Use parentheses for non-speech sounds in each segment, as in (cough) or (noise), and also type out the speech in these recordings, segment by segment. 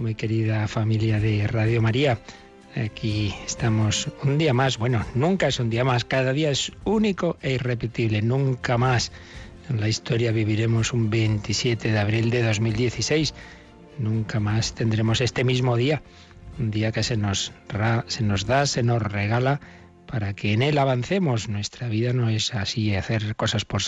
muy querida familia de Radio María. Aquí estamos un día más. Bueno, nunca es un día más. Cada día es único e irrepetible. Nunca más en la historia viviremos un 27 de abril de 2016. Nunca más tendremos este mismo día. Un día que se nos, se nos da, se nos regala para que en él avancemos. Nuestra vida no es así, hacer cosas por,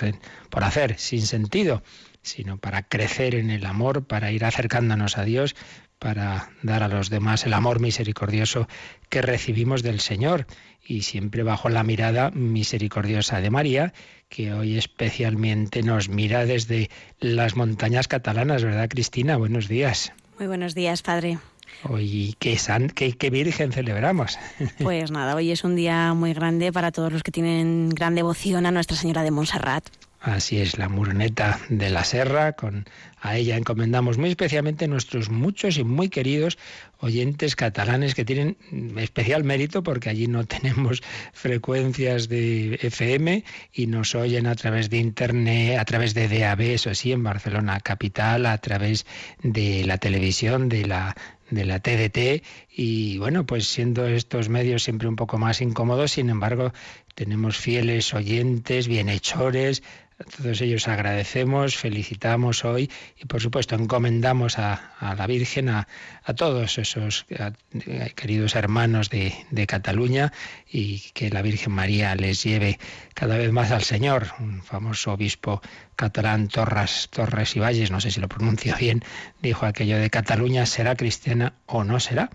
por hacer, sin sentido sino para crecer en el amor, para ir acercándonos a Dios, para dar a los demás el amor misericordioso que recibimos del Señor y siempre bajo la mirada misericordiosa de María, que hoy especialmente nos mira desde las montañas catalanas, ¿verdad Cristina? Buenos días. Muy buenos días, Padre. Hoy, ¿qué, san, qué, qué virgen celebramos? (laughs) Pues nada, hoy es un día muy grande para todos los que tienen gran devoción a Nuestra Señora de Montserrat. Así es, la Murneta de la Serra, con a ella encomendamos muy especialmente nuestros muchos y muy queridos oyentes catalanes que tienen especial mérito porque allí no (laughs) tenemos frecuencias de FM y nos oyen a través de internet, a través de DAB, eso sí, en Barcelona capital, a través de la televisión, de la de la TDT y bueno, pues siendo estos medios siempre un poco más incómodos, sin embargo, tenemos fieles oyentes, bienhechores, a todos ellos agradecemos, felicitamos hoy y por supuesto encomendamos a, la Virgen, a, todos esos queridos hermanos de, de, Cataluña y que la Virgen María les lleve cada vez más al Señor. Un famoso obispo catalán Torres, Torres y Valles, no sé si lo pronuncio bien, dijo aquello de Cataluña será cristiana o no será.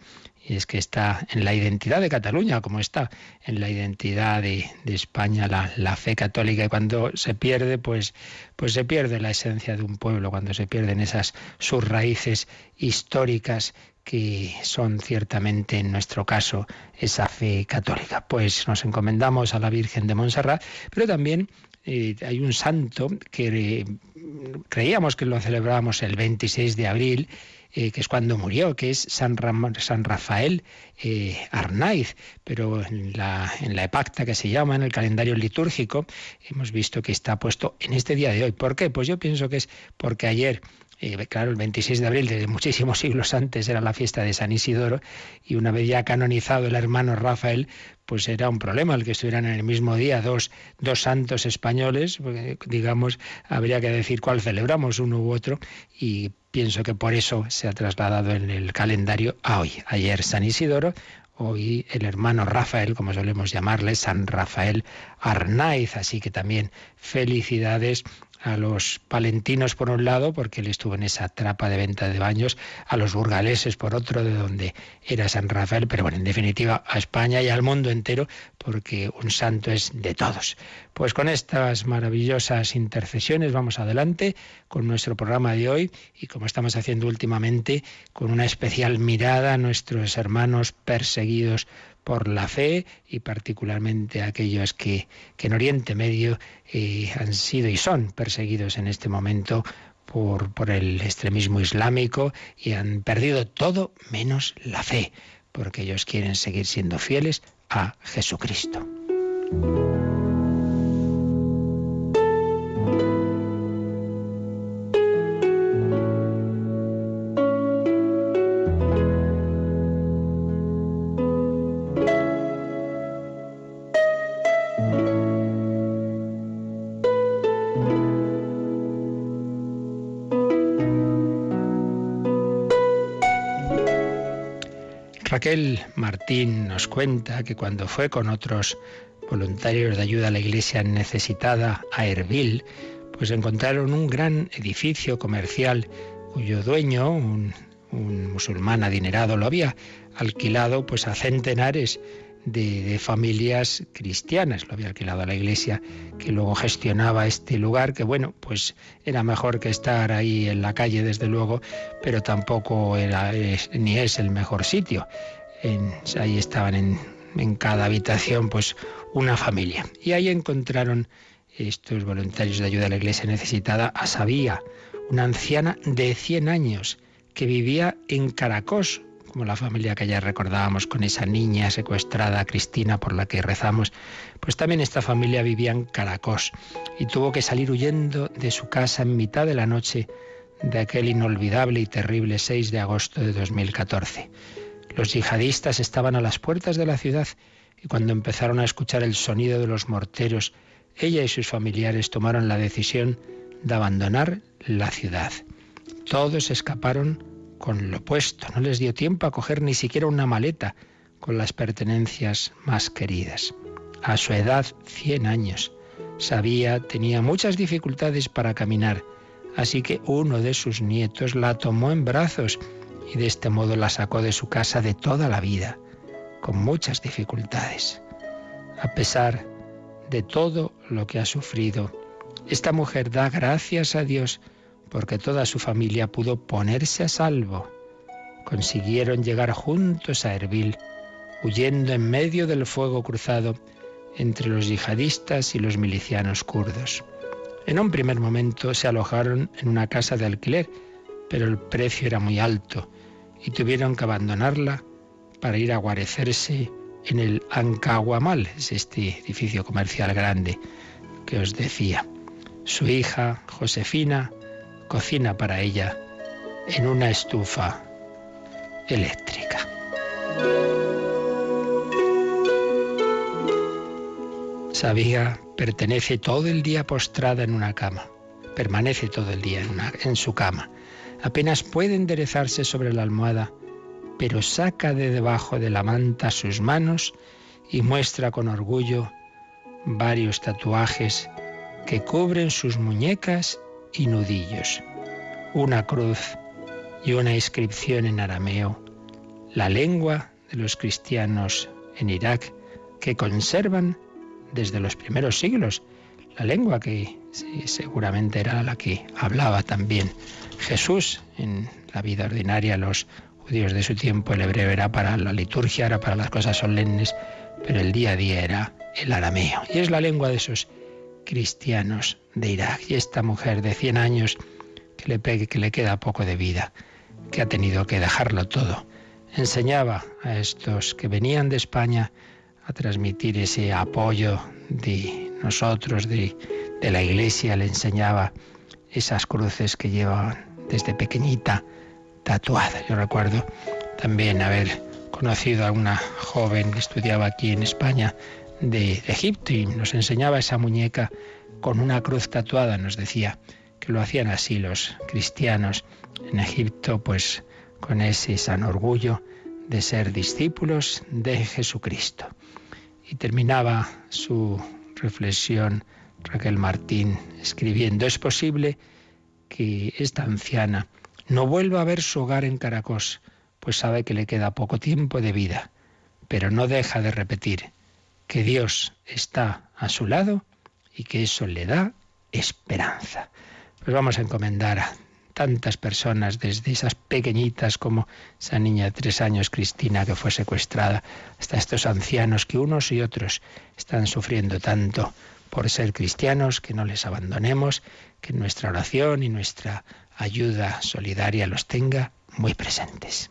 Y es que está en la identidad de Cataluña, como está en la identidad de, España la, la, fe católica. Y cuando se pierde, pues, pues se pierde la esencia de un pueblo, cuando se pierden esas sus raíces históricas que son ciertamente en nuestro caso esa fe católica. Pues nos encomendamos a la Virgen de Montserrat, pero también eh, hay un santo que creíamos que lo celebrábamos el 26 de abril eh, que es cuando murió, que es San, San Rafael eh, Arnaiz, pero en la, en la epacta que se llama, en el calendario litúrgico, hemos visto que está puesto en este día de hoy. ¿Por qué? Pues yo pienso que es porque ayer claro, el 26 de abril, desde muchísimos siglos antes, era la fiesta de San Isidoro, y una vez ya canonizado el hermano Rafael, pues era un problema el que estuvieran en el mismo día dos, dos santos españoles, digamos, habría que decir cuál celebramos, uno u otro, y pienso que por eso se ha trasladado en el calendario a hoy. Ayer San Isidoro, hoy el hermano Rafael, como solemos llamarle, San Rafael Arnaiz. Así que también felicidades a los palentinos por un lado, porque él estuvo en esa trapa de venta de baños, a los burgaleses por otro, de donde era San Rafael, pero bueno, en definitiva a España y al mundo entero, porque un santo es de todos. Pues con estas maravillosas intercesiones vamos adelante con nuestro programa de hoy y como estamos haciendo últimamente, con una especial mirada a nuestros hermanos perseguidos por la fe y particularmente aquellos que, que en Oriente Medio eh, han sido y son perseguidos en este momento por, por el extremismo islámico y han perdido todo menos la fe, porque ellos quieren seguir siendo fieles a Jesucristo. Martín nos cuenta que cuando fue con otros voluntarios de ayuda a la iglesia necesitada a Erbil, pues encontraron un gran edificio comercial cuyo dueño, un, musulmán adinerado, lo había alquilado pues a centenares de, familias cristianas. Lo había alquilado a la iglesia que luego gestionaba este lugar, que bueno, pues era mejor que estar ahí en la calle, desde luego, pero tampoco era ni es el mejor sitio. Ahí estaban en, cada habitación, pues una familia. Y ahí encontraron estos voluntarios de ayuda a la iglesia necesitada a Sabía, una anciana de 100 años que vivía en Caracos, como la familia que ya recordábamos con esa niña secuestrada, Cristina, por la que rezamos, pues también esta familia vivía en Caracos y tuvo que salir huyendo de su casa en mitad de la noche de aquel inolvidable y terrible 6 de agosto de 2014. Los yihadistas estaban a las puertas de la ciudad y cuando empezaron a escuchar el sonido de los morteros, ella y sus familiares tomaron la decisión de abandonar la ciudad. Todos escaparon con lo puesto. No les dio tiempo a coger ni siquiera una maleta con las pertenencias más queridas. A su edad, 100 años, sabía, tenía muchas dificultades para caminar, así que uno de sus nietos la tomó en brazos y de este modo la sacó de su casa de toda la vida, con muchas dificultades. A pesar de todo lo que ha sufrido, esta mujer da gracias a Dios porque toda su familia pudo ponerse a salvo. Consiguieron llegar juntos a Erbil, huyendo en medio del fuego cruzado entre los yihadistas y los milicianos kurdos. En un primer momento se alojaron en una casa de alquiler, pero el precio era muy alto y tuvieron que abandonarla para ir a guarecerse en el Ancahuamal, es este edificio comercial grande que os decía. Su hija, Josefina, cocina para ella en una estufa eléctrica. Sabía pertenece todo el día postrada en una cama, permanece todo el día en, en su cama. Apenas puede enderezarse sobre la almohada, pero saca de debajo de la manta sus manos y muestra con orgullo varios tatuajes que cubren sus muñecas y nudillos, una cruz y una inscripción en arameo, la lengua de los cristianos en Irak que conservan desde los primeros siglos, la lengua que seguramente era la que hablaba también Jesús en la vida ordinaria, los judíos de su tiempo, el hebreo era para la liturgia, era para las cosas solemnes, pero el día a día era el arameo. Y es la lengua de esos cristianos de Irak. Y esta mujer de 100 años que le, pegue, que le queda poco de vida, que ha tenido que dejarlo todo, enseñaba a estos que venían de España a transmitir ese apoyo de nosotros, de, de la iglesia, le enseñaba esas cruces que llevaban desde pequeñita tatuadas. Yo recuerdo también haber conocido a una joven que estudiaba aquí en España de, Egipto y nos enseñaba esa muñeca con una cruz tatuada. Nos decía que lo hacían así los cristianos en Egipto, pues con ese san orgullo de ser discípulos de Jesucristo. Y terminaba su reflexión Raquel Martín escribiendo, es posible que esta anciana no vuelva a ver su hogar en Caracos, pues sabe que le queda poco tiempo de vida, pero no deja de repetir, que Dios está a su lado y que eso le da esperanza. Pues vamos a encomendar a tantas personas, desde esas pequeñitas como esa niña de tres años, Cristina, que fue secuestrada, hasta estos ancianos que unos y otros están sufriendo tanto por ser cristianos, que no les abandonemos, que nuestra oración y nuestra ayuda solidaria los tenga muy presentes.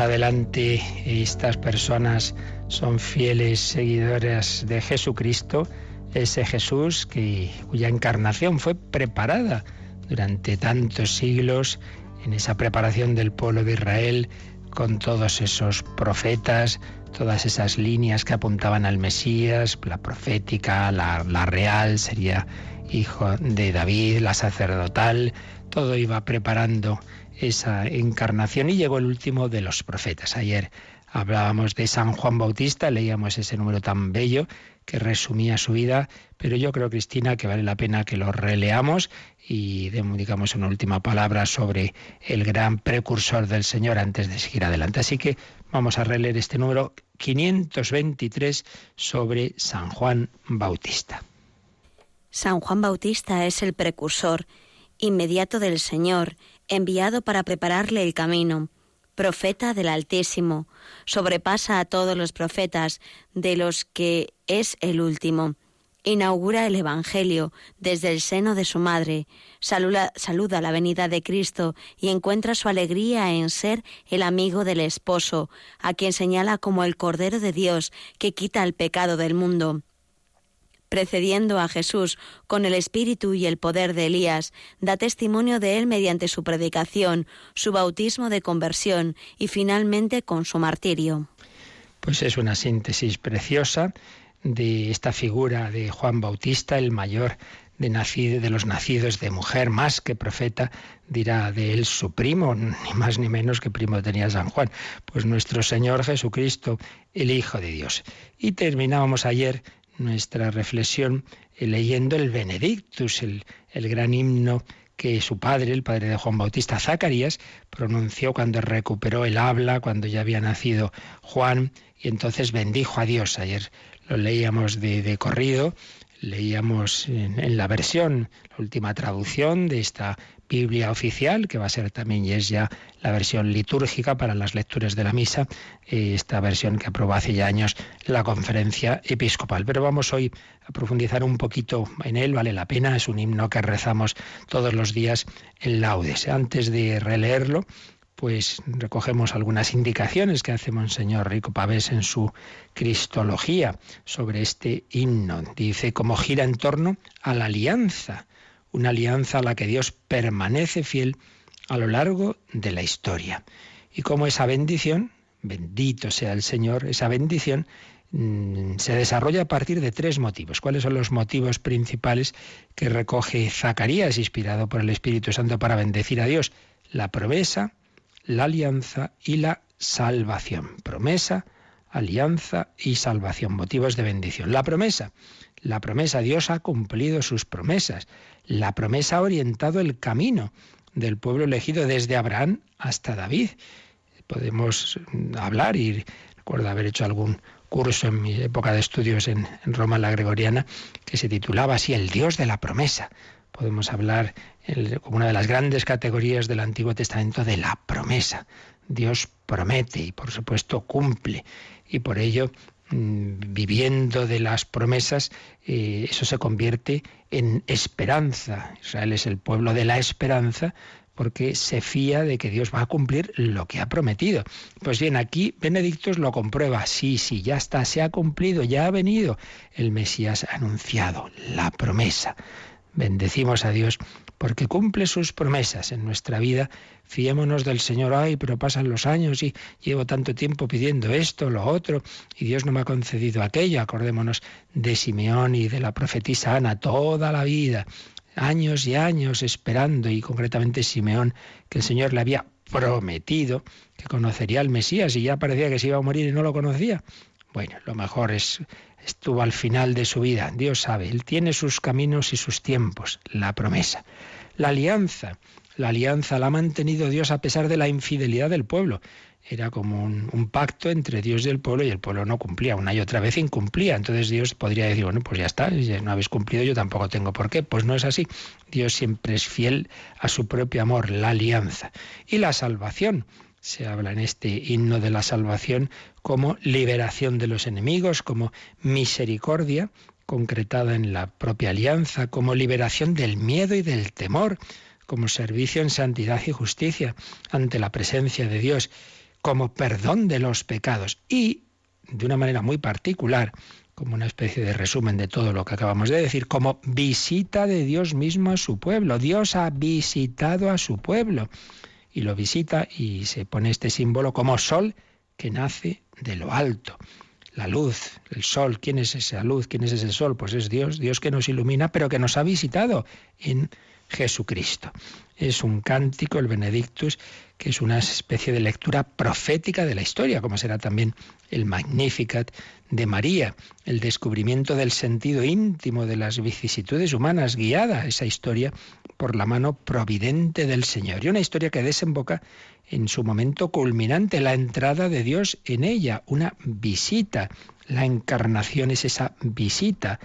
Adelante. Estas personas son fieles seguidoras de Jesucristo, ese Jesús que, cuya encarnación fue preparada durante tantos siglos en esa preparación del pueblo de Israel con todos esos profetas, todas esas líneas que apuntaban al Mesías, la profética, la, la real, sería hijo de David, la sacerdotal, todo iba preparando esa encarnación y llegó el último de los profetas. Ayer hablábamos de San Juan Bautista, leíamos ese número tan bello que resumía su vida, pero yo creo, Cristina, que vale la pena que lo releamos y digamos una última palabra sobre el gran precursor del Señor antes de seguir adelante. Así que vamos a releer este número 523 sobre San Juan Bautista. San Juan Bautista es el precursor inmediato del Señor, enviado para prepararle el camino. Profeta del Altísimo, sobrepasa a todos los profetas, de los que es el último. Inaugura el Evangelio desde el seno de su madre, saluda, la venida de Cristo y encuentra su alegría en ser el amigo del esposo, a quien señala como el Cordero de Dios que quita el pecado del mundo precediendo a Jesús con el espíritu y el poder de Elías, da testimonio de él mediante su predicación, su bautismo de conversión y finalmente con su martirio. Pues es una síntesis preciosa de esta figura de Juan Bautista, el mayor de, nacido, de los nacidos de mujer, más que profeta, dirá de él su primo, (laughs) ni más ni menos que primo tenía San Juan, pues nuestro Señor Jesucristo, el Hijo de Dios. Y terminábamos ayer nuestra reflexión eh, leyendo el Benedictus, el, el gran himno que su padre, el padre de Juan Bautista, Zacarías, pronunció cuando recuperó el habla, cuando ya había nacido Juan, y entonces bendijo a Dios. Ayer lo leíamos de, corrido, leíamos en, la versión, la última traducción de esta Biblia oficial, que va a ser también y es ya la versión litúrgica para las lecturas de la misa, eh, esta versión que aprobó hace ya años la conferencia episcopal. Pero vamos hoy a profundizar un poquito en él, vale la pena, es un himno que rezamos todos los días en laudes. Antes de releerlo, pues recogemos algunas indicaciones que hace Monseñor Rico Pavés en su Cristología sobre este himno. Dice, como gira en torno a la alianza una alianza a la que Dios permanece fiel a lo largo de la historia. Y como esa bendición, bendito sea el Señor, esa bendición mm, se desarrolla a partir de tres motivos. ¿Cuáles son los motivos principales que recoge Zacarías, inspirado por el Espíritu Santo para bendecir a Dios? La promesa, la alianza y la salvación. Promesa, alianza y salvación, motivos de bendición. La promesa, la promesa, Dios ha cumplido sus promesas. La promesa ha orientado el camino del pueblo elegido desde Abraham hasta David. Podemos hablar y recuerdo haber hecho algún curso en mi época de estudios en, Roma, la Gregoriana, que se titulaba así El Dios de la promesa. Podemos hablar como una de las grandes categorías del Antiguo Testamento de la promesa. Dios promete y por supuesto cumple. Y por ello Mm, viviendo de las promesas, eh, eso se convierte en esperanza. Israel es el pueblo de la esperanza porque se fía de que Dios va a cumplir lo que ha prometido. Pues bien, aquí Benedictos lo comprueba. Sí, sí, ya está, se ha cumplido, ya ha venido el Mesías anunciado, la promesa. Bendecimos a Dios porque cumple sus promesas en nuestra vida. Fiémonos del Señor, ay, pero pasan los años y llevo tanto tiempo pidiendo esto, lo otro, y Dios no me ha concedido aquello. Acordémonos de Simeón y de la profetisa Ana toda la vida, años y años esperando, y concretamente Simeón, que el Señor le había prometido que conocería al Mesías y ya parecía que se iba a morir y no lo conocía. Bueno, lo mejor es estuvo al final de su vida. Dios sabe, Él tiene sus caminos y sus tiempos, la promesa. La alianza, la alianza la ha mantenido Dios a pesar de la infidelidad del pueblo. Era como un, pacto entre Dios y el pueblo y el pueblo no cumplía, una y otra vez incumplía. Entonces Dios podría decir, bueno, pues ya está, no habéis cumplido, yo tampoco tengo por qué. Pues no es así. Dios siempre es fiel a su propio amor, la alianza. Y la salvación se habla en este himno de la salvación como liberación de los enemigos, como misericordia concretada en la propia alianza, como liberación del miedo y del temor, como servicio en santidad y justicia ante la presencia de Dios, como perdón de los pecados y, de una manera muy particular, como una especie de resumen de todo lo que acabamos de decir, como visita de Dios mismo a su pueblo. Dios ha visitado a su pueblo y lo visita y se pone este símbolo como sol que nace de lo alto. La luz, el sol, ¿quién es esa luz? ¿Quién es ese sol? Pues es Dios, Dios que nos ilumina, pero que nos ha visitado en Jesucristo. Es un cántico, el Benedictus, que es una especie de lectura profética de la historia, como será también el Magnificat de María, el descubrimiento del sentido íntimo de las vicisitudes humanas, guiada esa historia por la mano providente del Señor. Y una historia que desemboca en su momento culminante, la entrada de Dios en ella, una visita. La encarnación es esa visita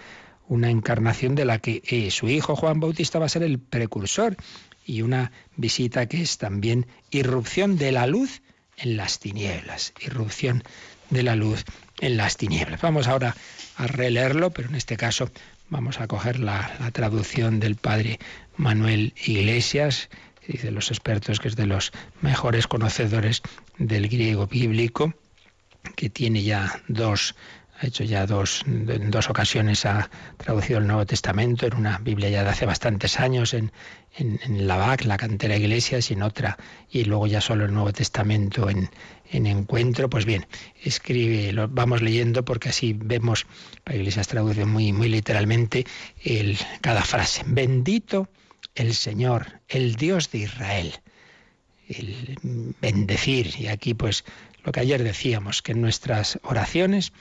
una encarnación de la que eh, su hijo Juan Bautista va a ser el precursor y una visita que es también irrupción de la luz en las tinieblas, irrupción de la luz en las tinieblas. Vamos ahora a releerlo, pero en este caso vamos a coger la, la traducción del padre Manuel Iglesias, dice los expertos que es de los mejores conocedores del griego bíblico, que tiene ya dos ha hecho ya dos, en dos ocasiones, ha traducido el Nuevo Testamento en una Biblia ya de hace bastantes años, en, en, la BAC, la cantera Iglesias, y en otra, y luego ya solo el Nuevo Testamento en, en Encuentro. Pues bien, escribe, lo vamos leyendo porque así vemos, la Iglesias traduce muy, muy literalmente el, cada frase. Bendito el Señor, el Dios de Israel. El bendecir, y aquí pues lo que ayer decíamos, que nuestras oraciones,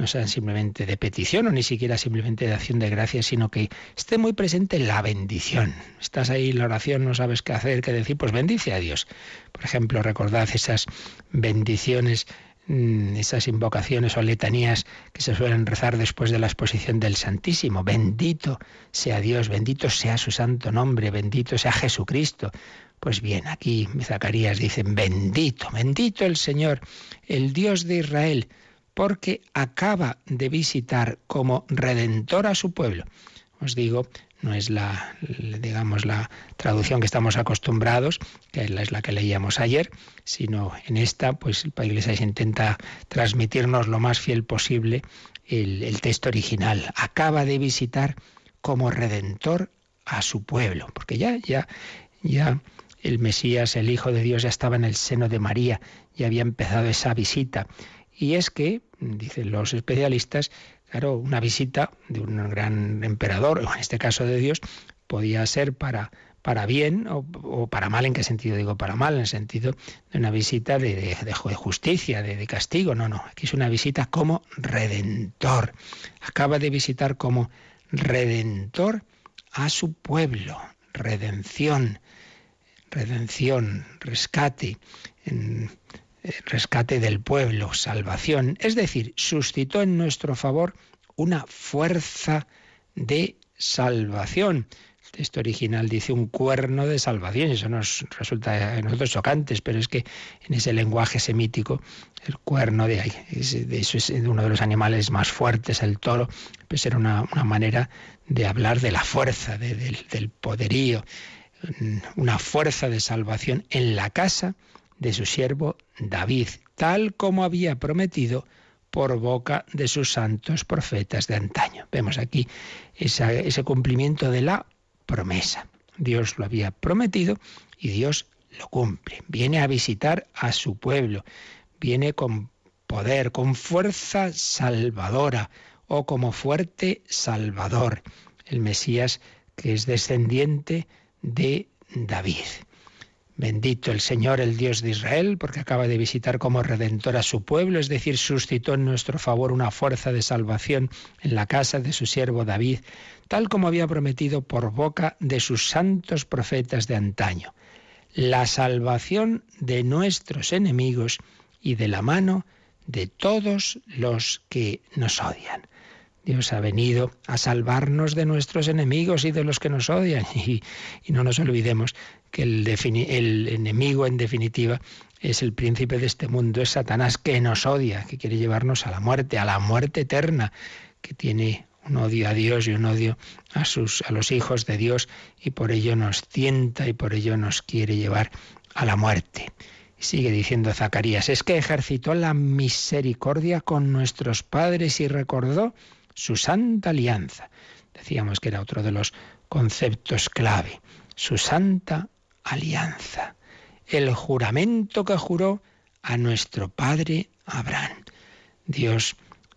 no sean simplemente de petición o ni siquiera simplemente de acción de gracias, sino que esté muy presente la bendición. Estás ahí en la oración, no sabes qué hacer, qué decir, pues bendice a Dios. Por ejemplo, recordad esas bendiciones esas invocaciones o letanías que se suelen rezar después de la exposición del Santísimo. Bendito sea Dios, bendito sea su santo nombre, bendito sea Jesucristo. Pues bien, aquí Zacarías dice, bendito, bendito el Señor, el Dios de Israel, porque acaba de visitar como redentor a su pueblo. Os digo, no es la, digamos, la traducción que estamos acostumbrados, que es la que leíamos ayer, sino en esta, pues la Iglesia se intenta transmitirnos lo más fiel posible el, el texto original. Acaba de visitar como redentor a su pueblo, porque ya, ya, ya el Mesías, el Hijo de Dios, ya estaba en el seno de María, ya había empezado esa visita. Y es que, dicen los especialistas, claro, una visita de un gran emperador, o en este caso de Dios, podía ser para, para bien o, para mal. ¿En qué sentido digo para mal? En el sentido de una visita de, de, justicia, de, de, castigo. No, no. Aquí es una visita como redentor. Acaba de visitar como redentor a su pueblo. Redención. Redención, rescate. En, rescate del pueblo, salvación, es decir, suscitó en nuestro favor una fuerza de salvación. El texto original dice un cuerno de salvación, y eso nos resulta a nosotros chocantes, pero es que en ese lenguaje semítico, el cuerno de, ahí, eso es uno de los animales más fuertes, el toro, pues era una, manera de hablar de la fuerza, del poderío, una fuerza de salvación en la casa de su siervo David, tal como había prometido por boca de sus santos profetas de antaño. Vemos aquí ese cumplimiento de la promesa. Dios lo había prometido y Dios lo cumple. Viene a visitar a su pueblo, viene con poder, con fuerza salvadora o como fuerte salvador. El Mesías que es descendiente de David. Bendito el Señor, el Dios de Israel, porque acaba de visitar como redentor a su pueblo, es decir, suscitó en nuestro favor una fuerza de salvación en la casa de su siervo David, tal como había prometido por boca de sus santos profetas de antaño. La salvación de nuestros enemigos y de la mano de todos los que nos odian. Dios ha venido a salvarnos de nuestros enemigos y de los que nos odian. (laughs) Y, y no nos olvidemos que el, enemigo en definitiva es el príncipe de este mundo, es Satanás que nos odia, que quiere llevarnos a la muerte, a la muerte eterna, que tiene un odio a Dios y un odio a sus a los hijos de Dios y por ello nos tienta y por ello nos quiere llevar a la muerte. sigue diciendo Zacarías, es que ejercitó la misericordia con nuestros padres y recordó su santa alianza. Decíamos que era otro de los conceptos clave, su santa alianza. el juramento que juró a nuestro padre Abraham. Dios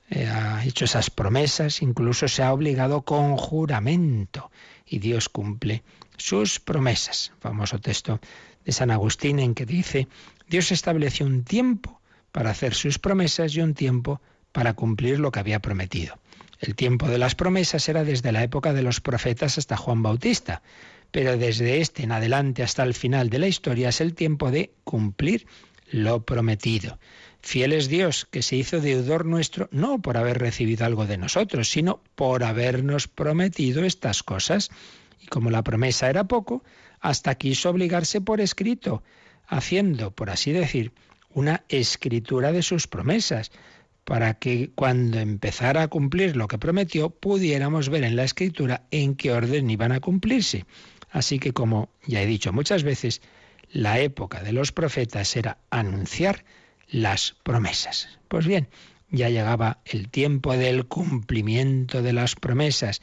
eh, ha hecho esas promesas, incluso se ha obligado con juramento y Dios cumple sus promesas. Famoso texto de San Agustín en que dice, Dios estableció un tiempo para hacer sus promesas y un tiempo para cumplir lo que había prometido. El tiempo de las promesas era desde la época de los profetas hasta Juan Bautista, pero desde este en adelante hasta el final de la historia es el tiempo de cumplir lo prometido. Fiel es Dios, que se hizo deudor nuestro no por haber recibido algo de nosotros, sino por habernos prometido estas cosas. Y como la promesa era poco, hasta quiso obligarse por escrito, haciendo, por así decir, una escritura de sus promesas, para que cuando empezara a cumplir lo que prometió, pudiéramos ver en la escritura en qué orden iban a cumplirse. Así que, como ya he dicho muchas veces, la época de los profetas era anunciar las promesas. Pues bien, ya llegaba el tiempo del cumplimiento de las promesas.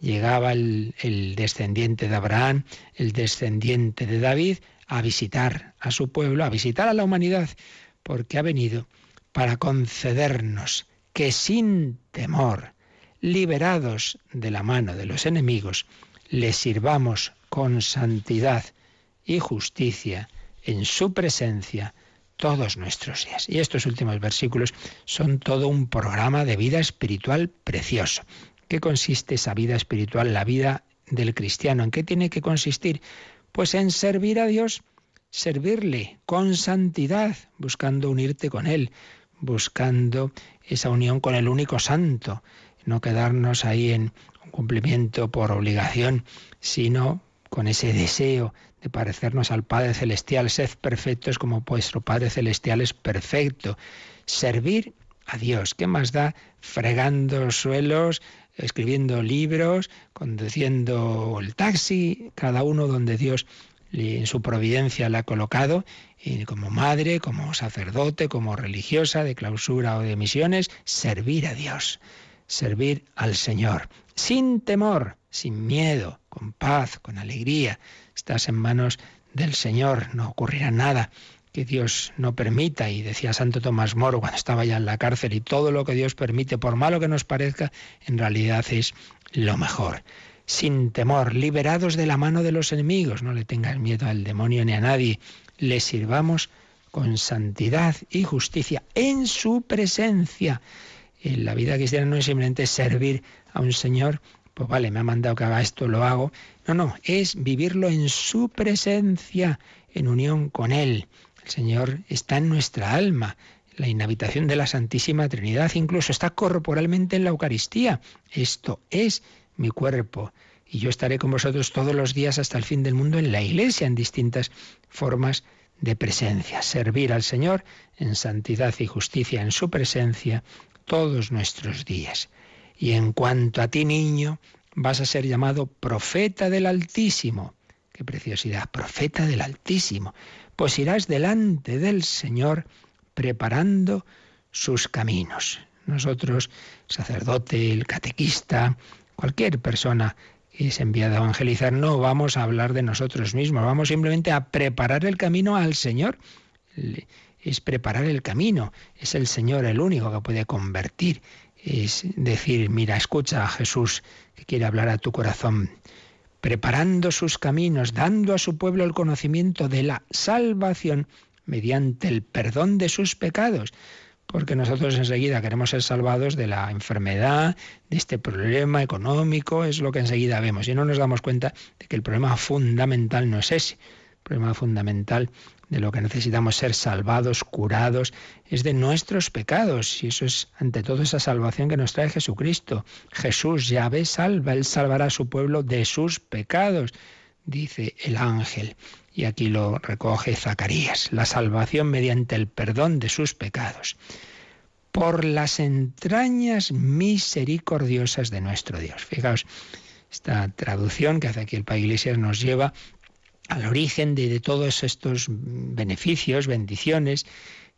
Llegaba el, descendiente de Abraham, el descendiente de David, a visitar a su pueblo, a visitar a la humanidad, porque ha venido para concedernos que sin temor, liberados de la mano de los enemigos, le sirvamos con santidad y justicia en su presencia todos nuestros días. Y estos últimos versículos son todo un programa de vida espiritual precioso. ¿Qué consiste esa vida espiritual, la vida del cristiano? ¿En qué tiene que consistir? Pues en servir a Dios, servirle con santidad, buscando unirte con Él, buscando esa unión con el único santo, no quedarnos ahí en un cumplimiento por obligación, sino con ese deseo de parecernos al Padre Celestial, sed perfectos como vuestro Padre Celestial es perfecto. Servir a Dios, ¿qué más da fregando suelos, escribiendo libros, conduciendo el taxi, cada uno donde Dios en su providencia le ha colocado, y como madre, como sacerdote, como religiosa de clausura o de misiones, servir a Dios, servir al Señor, sin temor, sin miedo, con paz, con alegría. Estás en manos del Señor, no ocurrirá nada que Dios no permita. Y decía Santo Tomás Moro cuando estaba ya en la cárcel, y todo lo que Dios permite, por malo que nos parezca, en realidad es lo mejor sin temor, liberados de la mano de los enemigos. No le tengas miedo al demonio ni a nadie. Le sirvamos con santidad y justicia en su presencia. En la vida cristiana no es simplemente servir a un Señor, pues vale, me ha mandado que haga esto, lo hago. No, no, es vivirlo en su presencia, en unión con Él. El Señor está en nuestra alma, la inhabitación de la Santísima Trinidad, incluso está corporalmente en la Eucaristía. Esto es mi cuerpo. Y yo estaré con vosotros todos los días hasta el fin del mundo en la iglesia, en distintas formas de presencia. Servir al Señor en santidad y justicia en su presencia todos nuestros días. Y en cuanto a ti, niño, vas a ser llamado profeta del Altísimo. Qué preciosidad, profeta del Altísimo. Pues irás delante del Señor preparando sus caminos. Nosotros, sacerdote, el catequista, Cualquier persona que es enviada a evangelizar, no vamos a hablar de nosotros mismos, vamos simplemente a preparar el camino al Señor. Es preparar el camino, es el Señor el único que puede convertir. Es decir, mira, escucha a Jesús que quiere hablar a tu corazón preparando sus caminos, dando a su pueblo el conocimiento de la salvación mediante el perdón de sus pecados porque nosotros enseguida queremos ser salvados de la enfermedad, de este problema económico, es lo que enseguida vemos. Y no nos damos cuenta de que el problema fundamental no es ese. El problema fundamental de lo que necesitamos ser salvados, curados, es de nuestros pecados. Y eso es ante todo esa salvación que nos trae Jesucristo. Jesús ya ve salva, Él salvará a su pueblo de sus pecados, dice el ángel. Y aquí lo recoge Zacarías, la salvación mediante el perdón de sus pecados. Por las entrañas misericordiosas de nuestro Dios. Fijaos, esta traducción que hace aquí el Padre Iglesias nos lleva al origen de, todos estos beneficios, bendiciones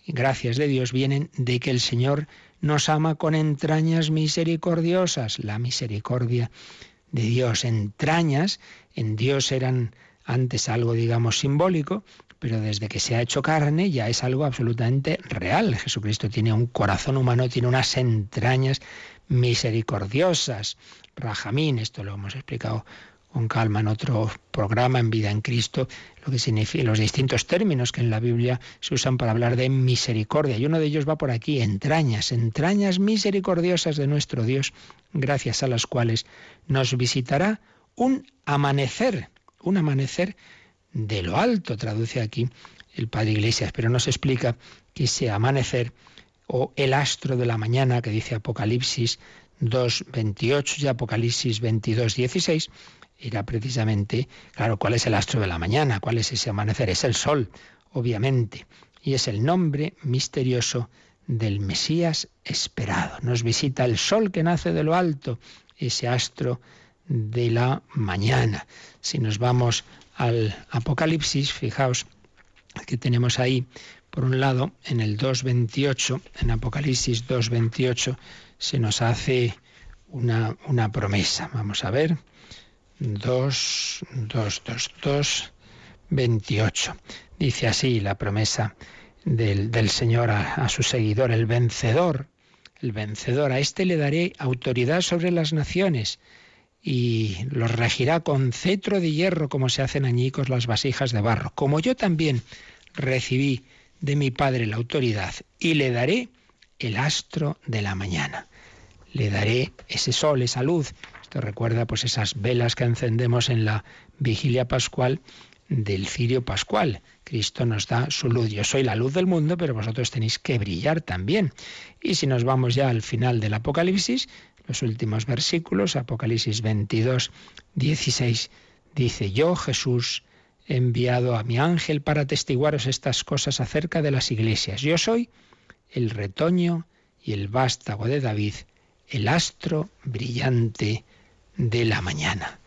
gracias de Dios vienen de que el Señor nos ama con entrañas misericordiosas. La misericordia de Dios, entrañas en Dios eran antes algo, digamos, simbólico, pero desde que se ha hecho carne ya es algo absolutamente real. Jesucristo tiene un corazón humano, tiene unas entrañas misericordiosas. Rajamín, esto lo hemos explicado con calma en otro programa, en Vida en Cristo, lo que significa los distintos términos que en la Biblia se usan para hablar de misericordia. Y uno de ellos va por aquí, entrañas, entrañas misericordiosas de nuestro Dios, gracias a las cuales nos visitará un amanecer, un amanecer de lo alto, traduce aquí el Padre Iglesias, pero nos explica que ese amanecer o el astro de la mañana que dice Apocalipsis 2.28 y Apocalipsis 22.16 era precisamente, claro, ¿cuál es el astro de la mañana? ¿Cuál es ese amanecer? Es el sol, obviamente, y es el nombre misterioso del Mesías esperado. Nos visita el sol que nace de lo alto, ese astro de la mañana. Si nos vamos al Apocalipsis, fijaos que tenemos ahí, por un lado, en el 2.28, en Apocalipsis 2.28, se nos hace una, una, promesa. Vamos a ver. 2, 2, 2, 2, 28. Dice así la promesa del, Señor a, a su seguidor, el vencedor. El vencedor, a este le daré autoridad sobre las naciones y los regirá con cetro de hierro como se hacen añicos las vasijas de barro. Como yo también recibí de mi Padre la autoridad y le daré el astro de la mañana. Le daré ese sol, esa luz. Esto recuerda pues esas velas que encendemos en la vigilia pascual del cirio pascual. Cristo nos da su luz. Yo soy la luz del mundo, pero vosotros tenéis que brillar también. Y si nos vamos ya al final del Apocalipsis, los últimos versículos, Apocalipsis 22, 16, dice, yo Jesús he enviado a mi ángel para testiguaros estas cosas acerca de las iglesias. Yo soy el retoño y el vástago de David, el astro brillante de la mañana.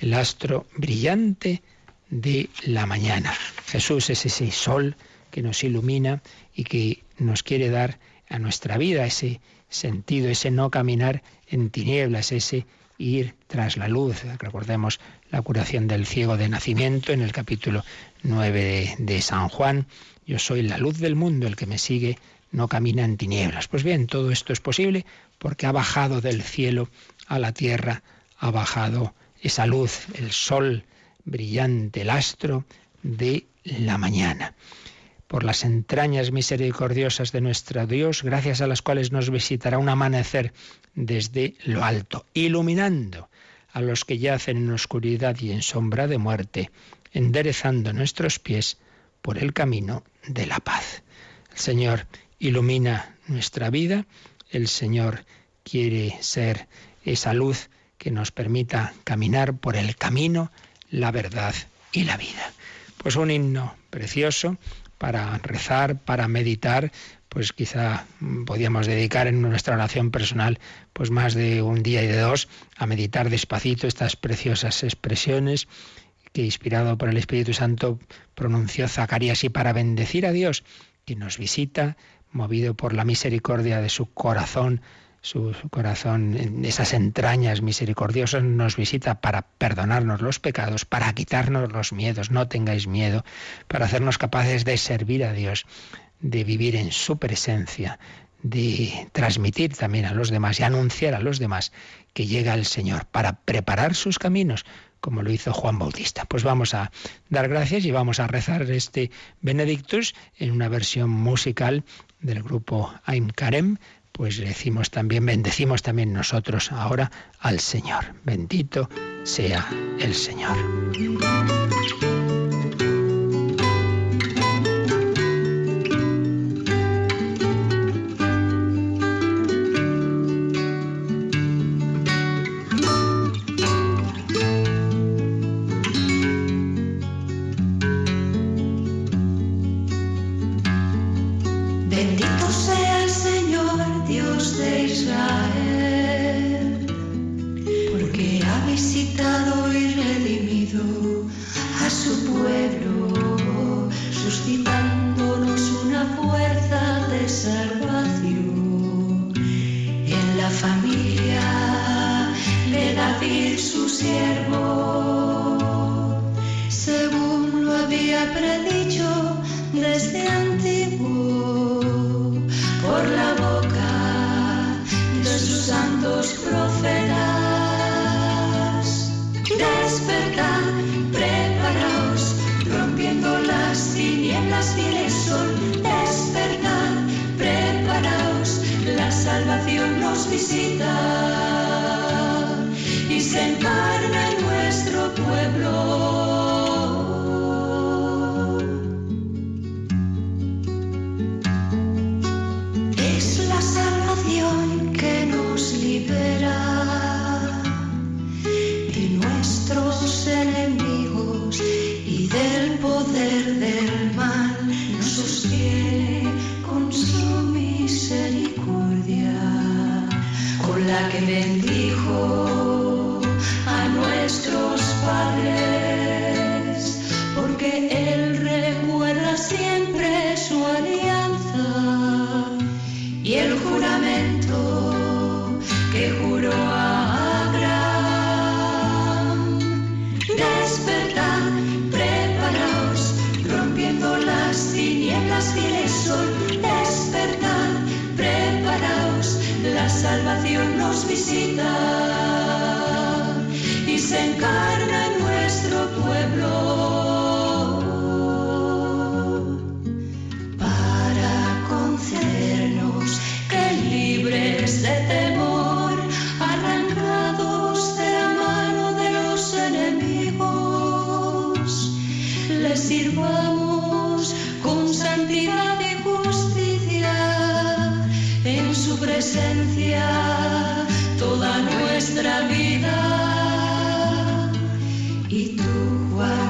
El astro brillante de la mañana. Jesús es ese sol que nos ilumina y que nos quiere dar a nuestra vida ese sentido, ese no caminar en tinieblas, ese ir tras la luz. Recordemos la curación del ciego de nacimiento en el capítulo 9 de, de, San Juan. Yo soy la luz del mundo, el que me sigue no camina en tinieblas. Pues bien, todo esto es posible porque ha bajado del cielo a la tierra, ha bajado esa luz, el sol brillante, el astro de la mañana por las entrañas misericordiosas de nuestro Dios, gracias a las cuales nos visitará un amanecer desde lo alto, iluminando a los que yacen en oscuridad y en sombra de muerte, enderezando nuestros pies por el camino de la paz. El Señor ilumina nuestra vida, el Señor quiere ser esa luz que nos permita caminar por el camino, la verdad y la vida. Pues un himno precioso para rezar, para meditar, pues quizá podíamos dedicar en nuestra oración personal pues más de un día y de dos a meditar despacito estas preciosas expresiones que inspirado por el Espíritu Santo pronunció Zacarías y para bendecir a Dios que nos visita, movido por la misericordia de su corazón, su corazón, esas entrañas misericordiosas, nos visita para perdonarnos los pecados, para quitarnos los miedos, no tengáis miedo, para hacernos capaces de servir a Dios, de vivir en su presencia, de transmitir también a los demás y anunciar a los demás que llega el Señor, para preparar sus caminos, como lo hizo Juan Bautista. Pues vamos a dar gracias y vamos a rezar este Benedictus en una versión musical del grupo Aim Karem pues decimos también, bendecimos también nosotros ahora al Señor. Bendito sea el Señor. es verdad. Preparaos, rompiendo las tinieblas viene el sol, es verdad. Preparaos, la salvación nos visita y se encarna en nuestro pueblo.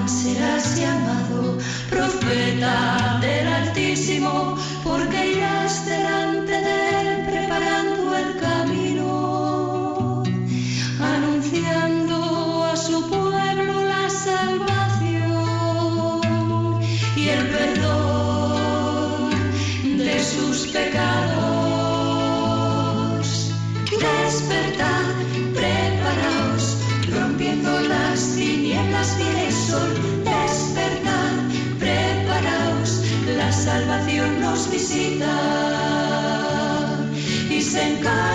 Serás llamado profeta. and God.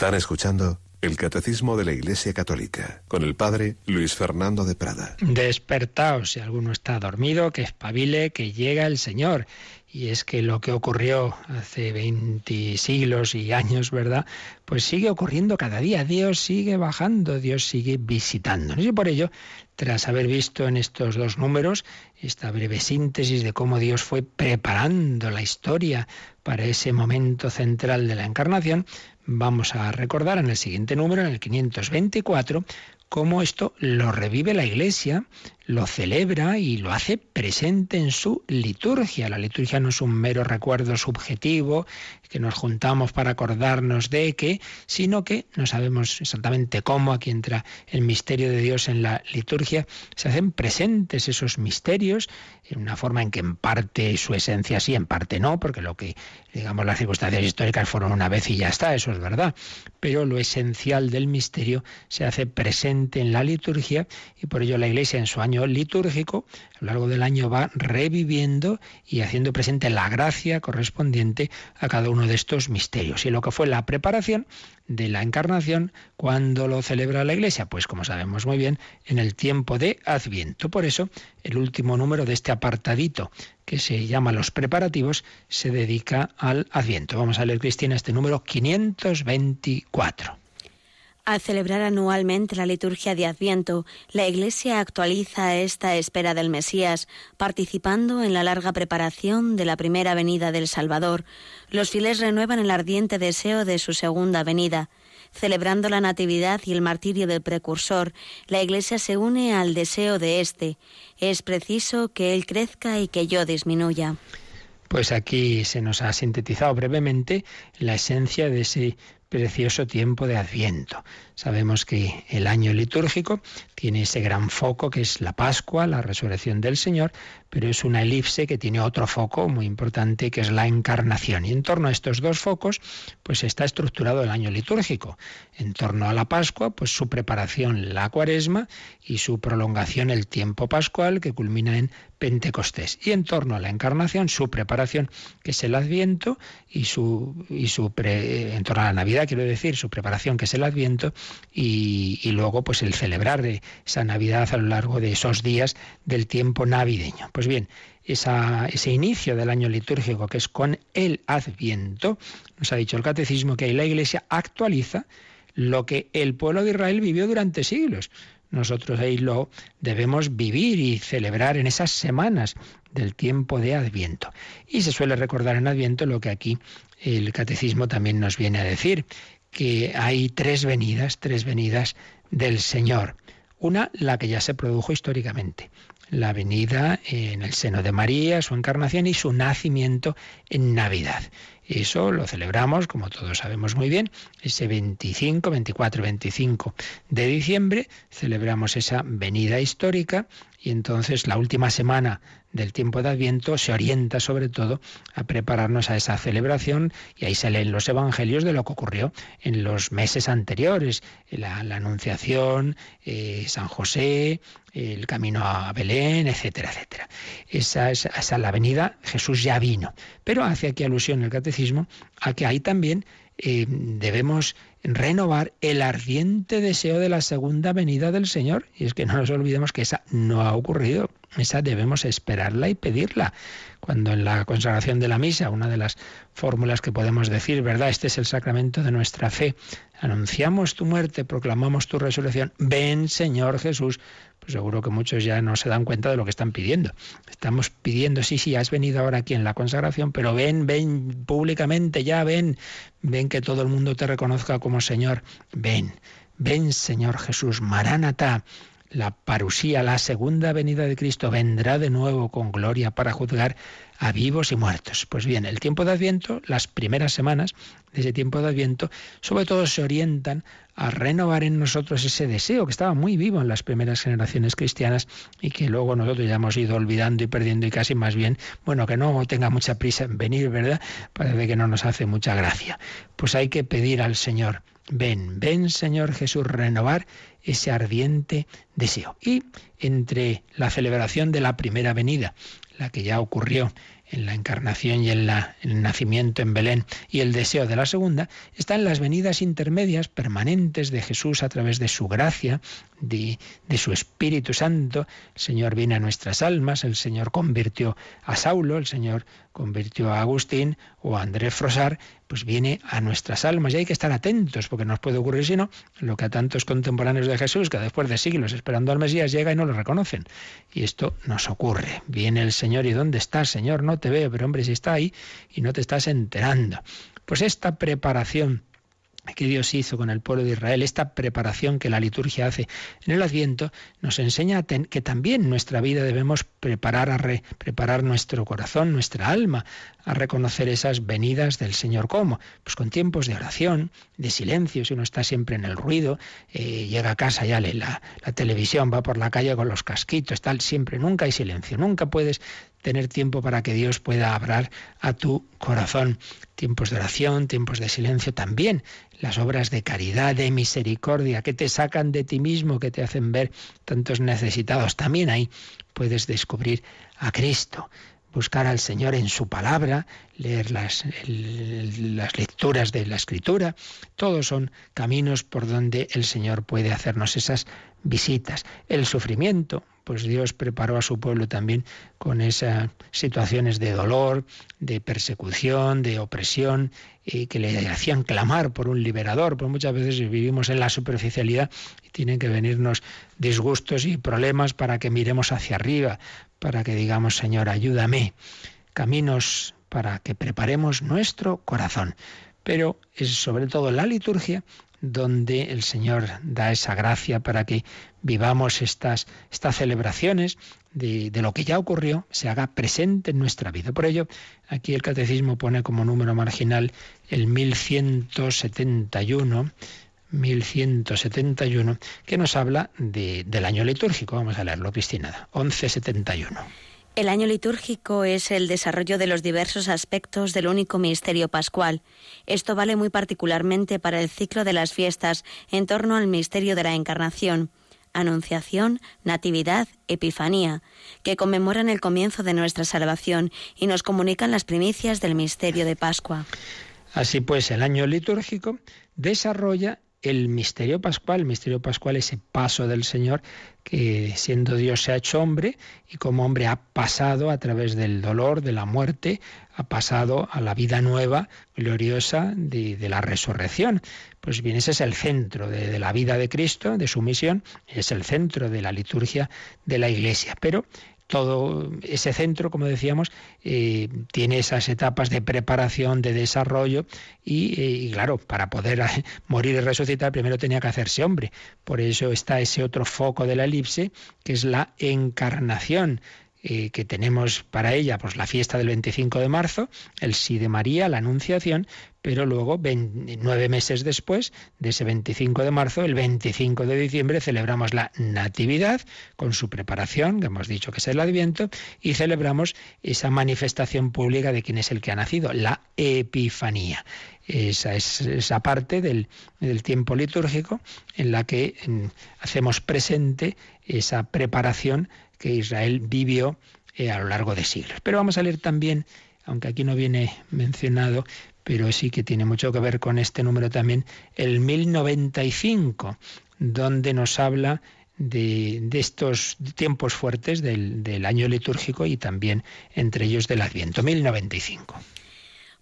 Están escuchando el Catecismo de la Iglesia Católica con el Padre Luis Fernando de Prada. Despertaos, si alguno está dormido, que espabile, que llega el Señor. Y es que lo que ocurrió hace 20 siglos y años, ¿verdad? Pues sigue ocurriendo cada día. Dios sigue bajando, Dios sigue visitándonos. Y por ello, tras haber visto en estos dos números esta breve síntesis de cómo Dios fue preparando la historia para ese momento central de la encarnación, vamos a recordar en el siguiente número, en el 524, cómo esto lo revive la Iglesia, lo celebra y lo hace presente en su liturgia. La liturgia no es un mero recuerdo subjetivo que nos juntamos para acordarnos de que, sino que no sabemos exactamente cómo, aquí entra el misterio de Dios en la liturgia, se hacen presentes esos misterios en una forma en que en parte su esencia sí, en parte no, porque lo que, digamos, las circunstancias históricas fueron una vez y ya está, eso es verdad, pero lo esencial del misterio se hace presente en la liturgia y por ello la Iglesia en su año litúrgico a lo largo del año va reviviendo y haciendo presente la gracia correspondiente a cada uno de estos misterios. Y lo que fue la preparación de la encarnación, cuando lo celebra la Iglesia? Pues como sabemos muy bien, en el tiempo de Adviento. Por eso, el último número de este apartadito que se llama Los preparativos, se dedica al Adviento. Vamos a leer, Cristina, este número 524. Al celebrar anualmente la liturgia de Adviento, la Iglesia actualiza esta espera del Mesías, participando en la larga preparación de la primera venida del Salvador. Los fieles renuevan el ardiente deseo de su segunda venida. Celebrando la Natividad y el martirio del precursor, la Iglesia se une al deseo de éste. Es preciso que Él crezca y que yo disminuya. Pues aquí se nos ha sintetizado brevemente la esencia de ese precioso tiempo de Adviento. Sabemos que el año litúrgico tiene ese gran foco que es la Pascua, la resurrección del Señor, pero es una elipse que tiene otro foco muy importante que es la encarnación. Y en torno a estos dos focos, pues está estructurado el año litúrgico. En torno a la Pascua, pues su preparación, la Cuaresma, y su prolongación, el tiempo pascual, que culmina en Pentecostés. Y en torno a la encarnación, su preparación, que es el Adviento, y su, y su en torno a la Navidad, quiero decir, su preparación, que es el Adviento, y, luego pues el celebrar esa Navidad a lo largo de esos días del tiempo navideño. Pues bien, ese inicio del año litúrgico que es con el Adviento, nos ha dicho el catecismo que ahí la Iglesia actualiza lo que el pueblo de Israel vivió durante siglos. Nosotros ahí lo debemos vivir y celebrar en esas semanas del tiempo de Adviento. Y se suele recordar en Adviento lo que aquí el catecismo también nos viene a decir, que hay tres venidas, tres venidas del Señor. Una, la que ya se produjo históricamente, la venida en el seno de María, su encarnación y su nacimiento en Navidad. Eso lo celebramos, como todos sabemos muy bien, ese 25, 24, 25 de diciembre, celebramos esa venida histórica y entonces la última semana del tiempo de Adviento se orienta sobre todo a prepararnos a esa celebración y ahí se leen los evangelios de lo que ocurrió en los meses anteriores, la, Anunciación, eh, San José, el camino a Belén, etcétera, etcétera. Esa es esa, la venida, Jesús ya vino. Pero hace aquí alusión el catecismo a que hay también eh, debemos renovar el ardiente deseo de la segunda venida del Señor. Y es que no nos olvidemos que esa no ha ocurrido. Esa debemos esperarla y pedirla. Cuando en la consagración de la misa, una de las fórmulas que podemos decir, ¿verdad? Este es el sacramento de nuestra fe. Anunciamos tu muerte, proclamamos tu resurrección. Ven, Señor Jesús. Pues seguro que muchos ya no se dan cuenta de lo que están pidiendo. Estamos pidiendo, sí, sí, has venido ahora aquí en la consagración, pero ven, ven públicamente, ya ven, ven que todo el mundo te reconozca como Señor. Ven, ven, Señor Jesús, Maránata la parusía, la segunda venida de Cristo, vendrá de nuevo con gloria para juzgar a vivos y muertos. Pues bien, el tiempo de Adviento, las primeras semanas de ese tiempo de Adviento, sobre todo se orientan a renovar en nosotros ese deseo que estaba muy vivo en las primeras generaciones cristianas y que luego nosotros ya hemos ido olvidando y perdiendo y casi más bien, bueno, que no tenga mucha prisa en venir, ¿verdad? Parece que no nos hace mucha gracia. Pues hay que pedir al Señor, ven, ven Señor Jesús, renovar ese ardiente deseo. Y entre la celebración de la primera venida, la que ya ocurrió en la encarnación y en, la, el nacimiento en Belén y el deseo de la segunda, están las venidas intermedias permanentes de Jesús a través de su gracia, de, de, su Espíritu Santo. El Señor viene a nuestras almas, el Señor convirtió a Saulo, el Señor convirtió a Agustín o a Andrés Frosar, pues viene a nuestras almas y hay que estar atentos porque nos puede ocurrir si no lo que a tantos contemporáneos de Jesús que después de siglos esperando al Mesías llega y no lo reconocen. Y esto nos ocurre. Viene el Señor y ¿dónde estás, Señor? No te veo, pero hombre, si está ahí y no te estás enterando. Pues esta preparación que Dios hizo con el pueblo de Israel, esta preparación que la liturgia hace en el Adviento, nos enseña que también nuestra vida debemos preparar, a preparar nuestro corazón, nuestra alma, a reconocer esas venidas del Señor. ¿Cómo? Pues con tiempos de oración, de silencio, si uno está siempre en el ruido, eh, llega a casa, ya la, la televisión, va por la calle con los casquitos, tal, siempre, nunca hay silencio, nunca puedes tener tiempo para que Dios pueda hablar a tu corazón. Tiempos de oración, tiempos de silencio también. Las obras de caridad, de misericordia, que te sacan de ti mismo, que te hacen ver tantos necesitados. También ahí puedes descubrir a Cristo buscar al Señor en su palabra, leer las, las, lecturas de la escritura, todos son caminos por donde el Señor puede hacernos esas visitas. El sufrimiento, pues Dios preparó a su pueblo también con esas situaciones de dolor, de persecución, de opresión, que le hacían clamar por un liberador, pues muchas veces vivimos en la superficialidad y tienen que venirnos disgustos y problemas para que miremos hacia arriba, para que digamos, Señor, ayúdame. Caminos para que preparemos nuestro corazón. Pero es sobre todo la liturgia donde el Señor da esa gracia para que vivamos estas, estas celebraciones de, lo que ya ocurrió, se haga presente en nuestra vida. Por ello, aquí el Catecismo pone como número marginal el 1171, 1171, que nos habla de, del año litúrgico. Vamos a leerlo, Cristina. 1171. El año litúrgico es el desarrollo de los diversos aspectos del único misterio pascual. Esto vale muy particularmente para el ciclo de las fiestas en torno al misterio de la Encarnación, Anunciación, Natividad, Epifanía, que conmemoran el comienzo de nuestra salvación y nos comunican las primicias del misterio de Pascua. Así pues, el año litúrgico desarrolla el misterio pascual. El misterio pascual, ese paso del Señor que siendo Dios se ha hecho hombre y como hombre ha pasado a través del dolor, de la muerte, ha pasado a la vida nueva, gloriosa de, la resurrección. Pues bien, ese es el centro de, de, la vida de Cristo, de su misión, es el centro de la liturgia de la Iglesia. Pero todo ese centro, como decíamos, eh, tiene esas etapas de preparación, de desarrollo y, eh, y, claro, para poder (laughs) morir y resucitar primero tenía que hacerse hombre. Por eso está ese otro foco de la elipse, que es la encarnación. Eh, que tenemos para ella pues la fiesta del 25 de marzo, el sí de María, la Anunciación, pero luego nueve meses después de ese 25 de marzo, el 25 de diciembre, celebramos la Natividad con su preparación, que hemos dicho que es el Adviento, y celebramos esa manifestación pública de quién es el que ha nacido, la Epifanía. Esa es esa parte del, tiempo litúrgico en la que mm, hacemos presente esa preparación que Israel vivió eh, a lo largo de siglos. Pero vamos a leer también, aunque aquí no viene mencionado, pero sí que tiene mucho que ver con este número también, el 1095, donde nos habla de, estos tiempos fuertes del, del año litúrgico y también entre ellos del Adviento, 1095.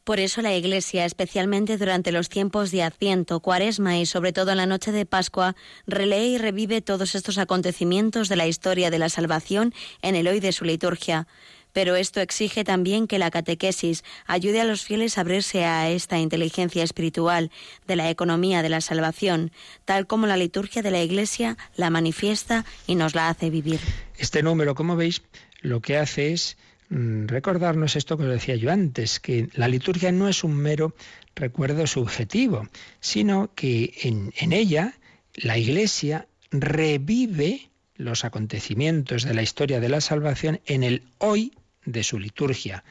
Por eso la Iglesia, especialmente durante los tiempos de Adviento, Cuaresma y sobre todo en la noche de Pascua, relee y revive todos estos acontecimientos de la historia de la salvación en el hoy de su liturgia. Pero esto exige también que la catequesis ayude a los fieles a abrirse a esta inteligencia espiritual de la economía de la salvación, tal como la liturgia de la Iglesia la manifiesta y nos la hace vivir. Este número, como veis, lo que hace es recordarnos esto que os decía yo antes, que la liturgia no es un mero recuerdo subjetivo, sino que en, en ella la Iglesia revive los acontecimientos de la historia de la salvación en el hoy de su liturgia.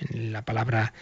En la palabra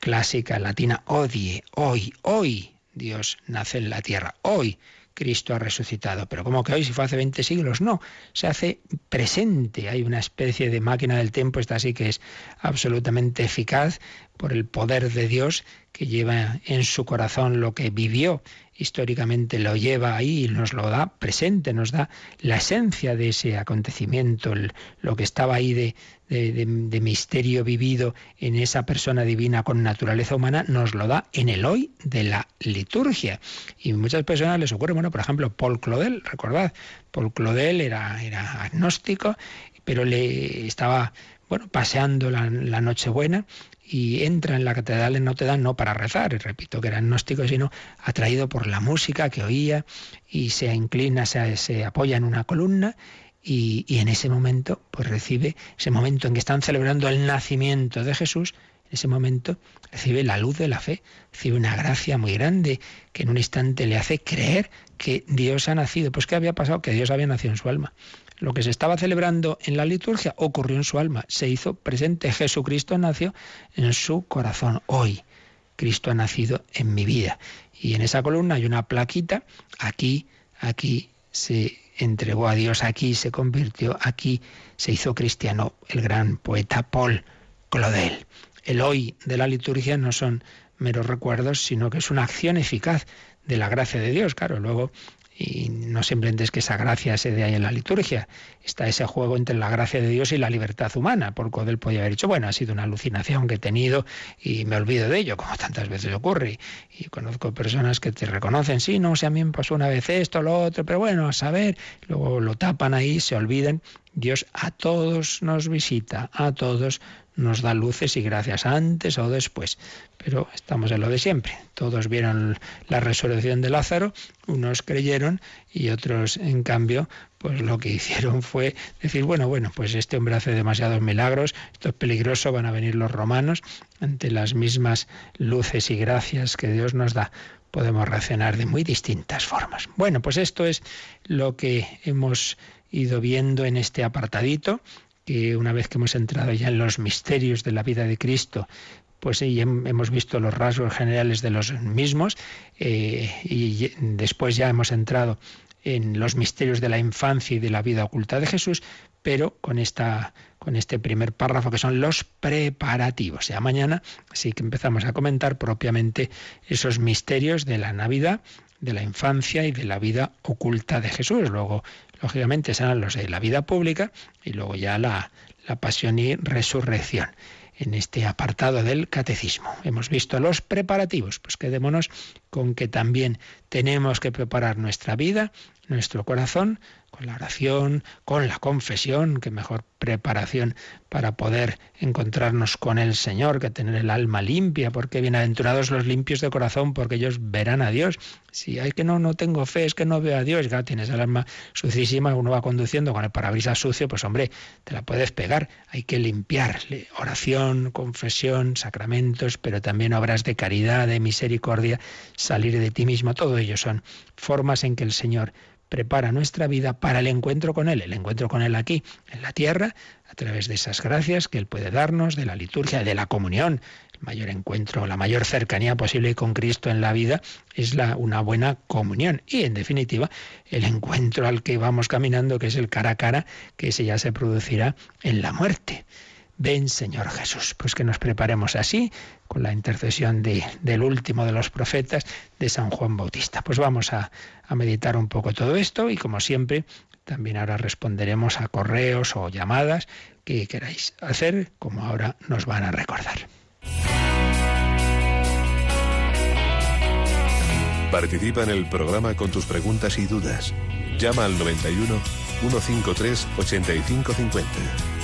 clásica latina odie, hoy, hoy Dios nace en la tierra, hoy Cristo ha resucitado. Pero como que hoy, si fue hace 20 siglos, no, se hace presente. Hay una especie de máquina del tiempo, esta sí que es absolutamente eficaz por el poder de Dios que lleva en su corazón lo que vivió históricamente lo lleva ahí y nos lo da presente, nos da la esencia de ese acontecimiento, lo que estaba ahí de, de, misterio vivido en esa persona divina con naturaleza humana, nos lo da en el hoy de la liturgia. Y muchas personas les ocurre, bueno, por ejemplo, Paul Claudel, recordad, Paul Claudel era, era agnóstico, pero le estaba bueno, paseando la, la Nochebuena y entra en la catedral de Notre Dame no para rezar, repito que era agnóstico, sino atraído por la música que oía y se inclina, se, se apoya en una columna y, en ese momento pues recibe, ese momento en que están celebrando el nacimiento de Jesús, en ese momento recibe la luz de la fe, recibe una gracia muy grande que en un instante le hace creer que Dios ha nacido. Pues ¿qué había pasado? Que Dios había nacido en su alma lo que se estaba celebrando en la liturgia ocurrió en su alma, se hizo presente. Jesucristo nació en su corazón. Hoy Cristo ha nacido en mi vida. Y en esa columna hay una plaquita, aquí, aquí se entregó a Dios, aquí se convirtió, aquí se hizo cristiano el gran poeta Paul Claudel. El hoy de la liturgia no son meros recuerdos, sino que es una acción eficaz de la gracia de Dios. Claro, luego y no simplemente es que esa gracia se dé ahí en la liturgia, está ese juego entre la gracia de Dios y la libertad humana. Porque él podía haber dicho, bueno, ha sido una alucinación que he tenido y me olvido de ello, como tantas veces ocurre. Y conozco personas que te reconocen, sí, no, si a mí me pasó una vez esto, lo otro, pero bueno, a saber, luego lo tapan ahí, se olviden. Dios a todos nos visita, a todos nos da luces y gracias antes o después. Pero estamos en lo de siempre. Todos vieron la resurrección de Lázaro, unos creyeron y otros, en cambio, pues lo que (laughs) hicieron fue decir, bueno, bueno, pues este hombre hace demasiados milagros, esto es peligroso, van a venir los romanos ante las mismas luces y gracias que Dios nos da. Podemos reaccionar de muy distintas formas. Bueno, pues esto es lo que hemos ido viendo en este apartadito que una vez que hemos entrado ya en los misterios de la vida de Cristo, pues sí, hemos visto los rasgos generales de los mismos eh, y después ya hemos entrado en los misterios de la infancia y de la vida oculta de Jesús, pero con esta con este primer párrafo que son los preparativos. Ya mañana sí que empezamos a comentar propiamente esos misterios de la Navidad, de la infancia y de la vida oculta de Jesús. Luego lógicamente serán los de la vida pública y luego ya la, la pasión y resurrección en este apartado del catecismo. Hemos visto los preparativos, pues quedémonos con que también tenemos que preparar nuestra vida, nuestro corazón, con la oración, con la confesión, que mejor preparación para poder encontrarnos con el Señor, que tener el alma limpia, porque bienaventurados los limpios de corazón, porque ellos verán a Dios. Si hay que no, no tengo fe, es que no veo a Dios, ya tienes el alma sucísima, uno va conduciendo con el parabrisas sucio, pues hombre, te la puedes pegar, hay que limpiarle. Oración, confesión, sacramentos, pero también obras de caridad, de misericordia, salir de ti mismo, todo ello son formas en que el Señor prepara nuestra vida para el encuentro con Él, el encuentro con Él aquí, en la tierra, a través de esas gracias que Él puede darnos, de la liturgia, de la comunión. El mayor encuentro, la mayor cercanía posible con Cristo en la vida es la, una buena comunión. Y en definitiva, el encuentro al que vamos caminando, que es el cara a cara, que ese ya se producirá en la muerte. Ven Señor Jesús, pues que nos preparemos así con la intercesión de, del último de los profetas, de San Juan Bautista. Pues vamos a, a meditar un poco todo esto y como siempre también ahora responderemos a correos o llamadas que queráis hacer, como ahora nos van a recordar. Participa en el programa con tus preguntas y dudas. Llama al 91 153 8550.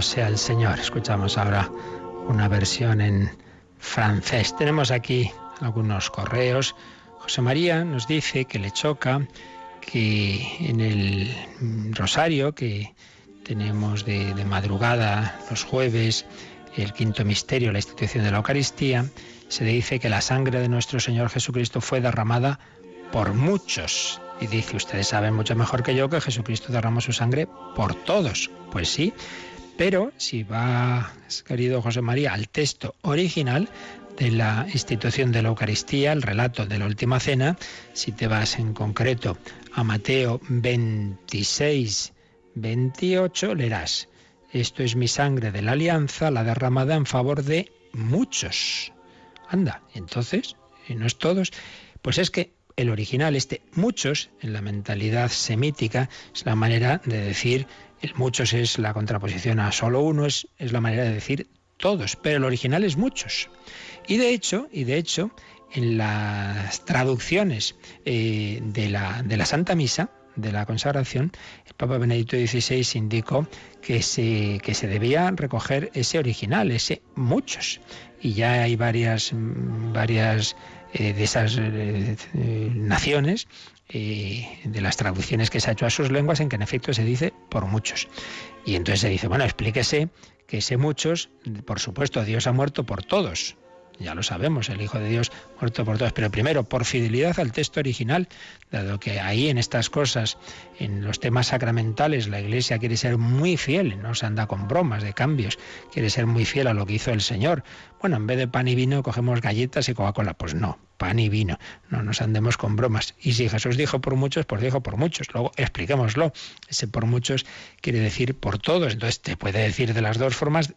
Sea el Señor. Escuchamos ahora una versión en francés. Tenemos aquí algunos correos. José María nos dice que le choca que en el rosario que tenemos de, de madrugada los jueves, el quinto misterio, la institución de la Eucaristía, se dice que la sangre de nuestro Señor Jesucristo fue derramada por muchos. Y dice, ustedes saben mucho mejor que yo que Jesucristo derramó su sangre por todos. Pues sí, pero si va, querido José María, al texto original de la institución de la Eucaristía, el relato de la Última Cena, si te vas en concreto a Mateo 26, 28, leerás, esto es mi sangre de la alianza, la derramada en favor de muchos. Anda, entonces, y no es todos, pues es que el original, este muchos, en la mentalidad semítica, es la manera de decir, el muchos es la contraposición a solo uno, es, es la manera de decir todos, pero el original es muchos. Y de hecho, y de hecho, en las traducciones eh, de, la, de la Santa Misa, de la consagración, el Papa Benedicto XVI indicó que se, que se debía recoger ese original, ese muchos. Y ya hay varias, varias eh, de esas eh, de las traducciones que se ha hecho a sus lenguas, en que en efecto se dice por muchos. Y entonces se dice, bueno, explíquese que ese muchos, por supuesto, Dios ha muerto por todos. Ya lo sabemos, el Hijo de Dios muerto por todos. Pero primero, por fidelidad al texto original, dado que ahí en estas cosas, en los temas sacramentales, la Iglesia quiere ser muy fiel, no se anda con bromas de cambios, quiere ser muy fiel a lo que hizo el Señor. Bueno, en vez de pan y vino cogemos galletas y Coca-Cola. Pues no, pan y vino. No nos andemos con bromas. Y si Jesús dijo por muchos, pues dijo por muchos. Luego expliquémoslo. Ese por muchos quiere decir por todos. Entonces te puede decir de las dos formas.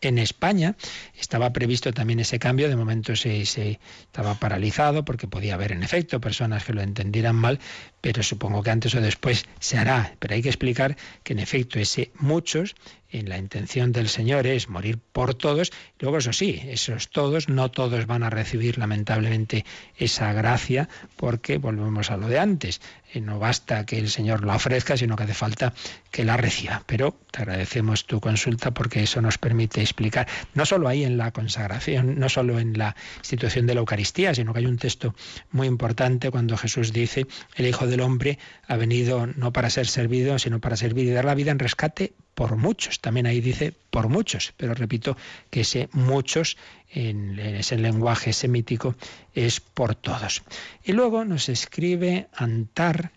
En España estaba previsto también ese cambio. De momento se, se estaba paralizado porque podía haber en efecto personas que lo entendieran mal, pero supongo que antes o después se hará. Pero hay que explicar que en efecto ese muchos en la intención del Señor es morir por todos. Luego, eso sí, esos todos, no todos van a recibir lamentablemente esa gracia, porque volvemos a lo de antes. Eh, no basta que el Señor la ofrezca, sino que hace falta que la reciba. Pero te agradecemos tu consulta porque eso nos permite explicar, no solo ahí en la consagración, no solo en la institución de la Eucaristía, sino que hay un texto muy importante cuando Jesús dice, el Hijo del Hombre ha venido no para ser servido, sino para servir y dar la vida en rescate por muchos. También ahí dice por muchos, pero repito que ese muchos en ese lenguaje semítico es por todos. Y luego nos escribe Antar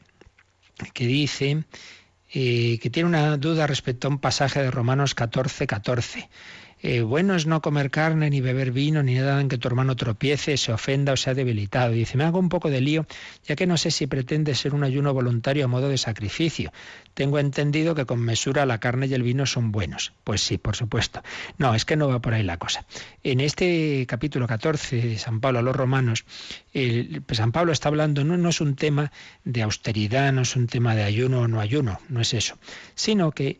que dice eh, que tiene una duda respecto a un pasaje de Romanos 14, 14. Eh, bueno es no comer carne, ni beber vino, ni nada en que tu hermano tropiece, se ofenda o sea debilitado. dice, me hago un poco de lío, ya que no sé si pretende ser un ayuno voluntario a modo de sacrificio. Tengo entendido que con mesura la carne y el vino son buenos. Pues sí, por supuesto. No, es que no va por ahí la cosa. En este capítulo 14 de San Pablo a los romanos, pues San Pablo está hablando, no, es un tema de austeridad, no es un tema de ayuno o no ayuno, no es eso, sino que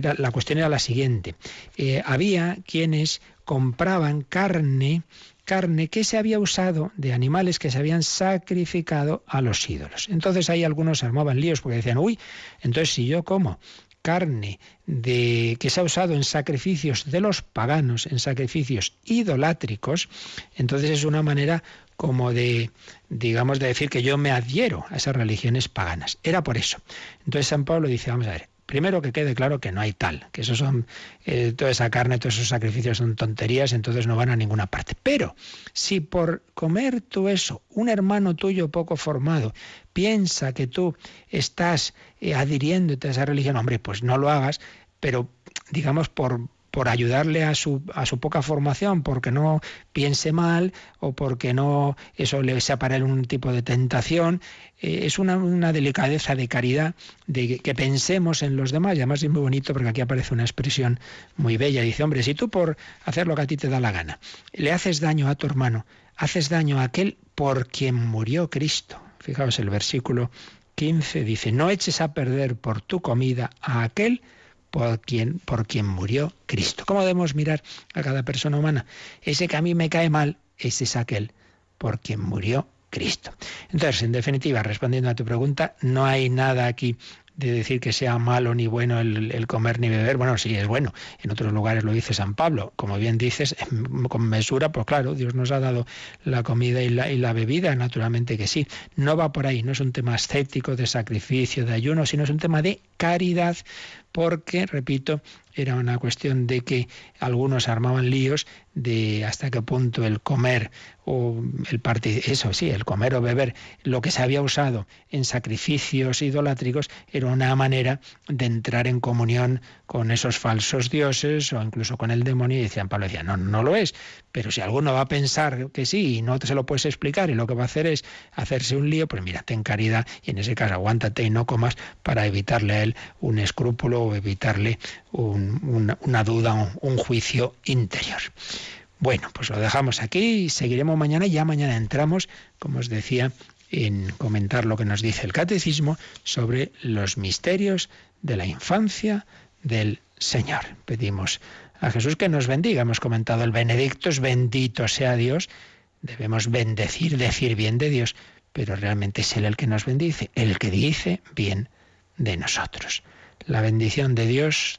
la cuestión era la siguiente. Eh, había quienes compraban carne carne que se había usado de animales que se habían sacrificado a los ídolos. Entonces ahí algunos armaban líos porque decían, uy, entonces si yo como carne de, que se ha usado en sacrificios de los paganos, en sacrificios idolátricos, entonces es una manera como de, digamos, de decir que yo me adhiero a esas religiones paganas. Era por eso. Entonces San Pablo dice, vamos a ver, Primero que quede claro que no hay tal, que eso son, eh, toda esa carne, todos esos sacrificios son tonterías, entonces no van a ninguna parte. Pero si por comer tú eso, un hermano tuyo poco formado piensa que tú estás eh, adhiriéndote a esa religión, hombre, pues no lo hagas, pero digamos por, por ayudarle a su, a su poca formación, porque no piense mal o porque no eso le sea para él un tipo de tentación. Eh, es una, delicadeza de caridad de que, pensemos en los demás. Y además es muy bonito porque aquí aparece una expresión muy bella. Dice, hombre, si tú por hacer lo que a ti te da la gana le haces daño a tu hermano, haces daño a aquel por quien murió Cristo. Fijaos el versículo 15 dice, no eches a perder por tu comida a aquel por quien, por quien murió Cristo. ¿Cómo debemos mirar a cada persona humana? Ese que a mí me cae mal, ese es aquel por quien murió Cristo. Entonces, en definitiva, respondiendo a tu pregunta, no hay nada aquí de decir que sea malo ni bueno el, comer ni beber. Bueno, sí, es bueno. En otros lugares lo dice San Pablo. Como bien dices, (laughs) con mesura, pues claro, Dios nos ha dado la comida y la, y la bebida, naturalmente que sí. No va por ahí, no es un tema escéptico de sacrificio, de ayuno, sino es un tema de caridad porque, repito, era una cuestión de que algunos armaban líos de hasta qué punto el comer o el partido, eso sí, el comer o beber, lo que se había usado en sacrificios idolátricos era una manera de entrar en comunión con esos falsos dioses o incluso con el demonio y decían, Pablo decía, no, no lo es, pero si alguno va a pensar que sí y no se lo puedes explicar y lo que va a hacer es hacerse un lío, pues mira, ten caridad y en ese caso aguántate y no comas para evitarle a él un escrúpulo o evitarle una, duda, un, juicio interior. Bueno, pues lo dejamos aquí y seguiremos mañana. Ya mañana entramos, como os decía, en comentar lo que nos dice el catecismo sobre los misterios de la infancia del Señor. Pedimos a Jesús que nos bendiga. Hemos comentado el benedictus, bendito sea Dios. Debemos bendecir, decir bien de Dios, pero realmente es Él el que nos bendice, el que dice bien de nosotros. La bendición de Dios